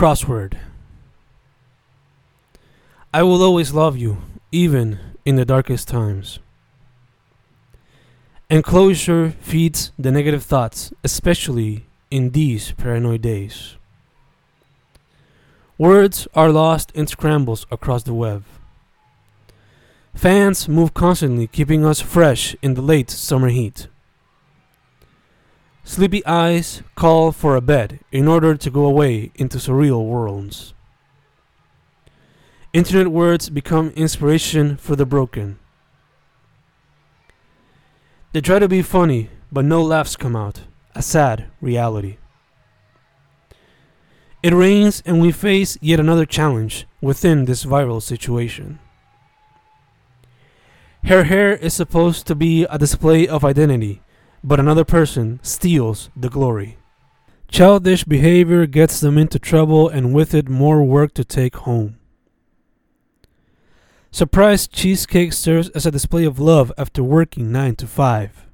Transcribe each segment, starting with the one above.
Crossword. I will always love you, even in the darkest times. Enclosure feeds the negative thoughts, especially in these paranoid days. Words are lost in scrambles across the web. Fans move constantly, keeping us fresh in the late summer heat. Sleepy eyes call for a bed in order to go away into surreal worlds. Internet words become inspiration for the broken. They try to be funny, but no laughs come out. A sad reality. It rains, and we face yet another challenge within this viral situation. Her hair is supposed to be a display of identity, but another person steals the glory. Childish behavior gets them into trouble and with it more work to take home. Surprise cheesecake serves as a display of love after working 9 to 5.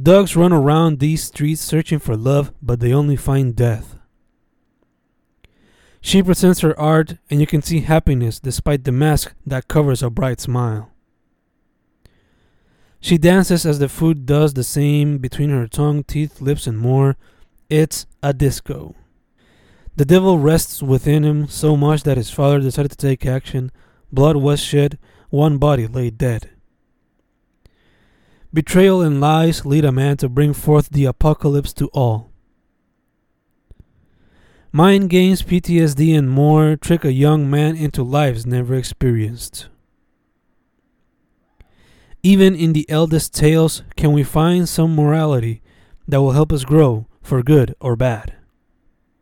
Dogs run around these streets searching for love, but they only find death. She presents her art, and you can see happiness despite the mask that covers a bright smile. She dances as the food does the same between her tongue, teeth, lips, and more. It's a disco. The devil rests within him so much that his father decided to take action. Blood was shed, one body lay dead. Betrayal and lies lead a man to bring forth the apocalypse to all. Mind games, PTSD, and more trick a young man into lives never experienced. Even in the eldest tales, can we find some morality that will help us grow for good or bad?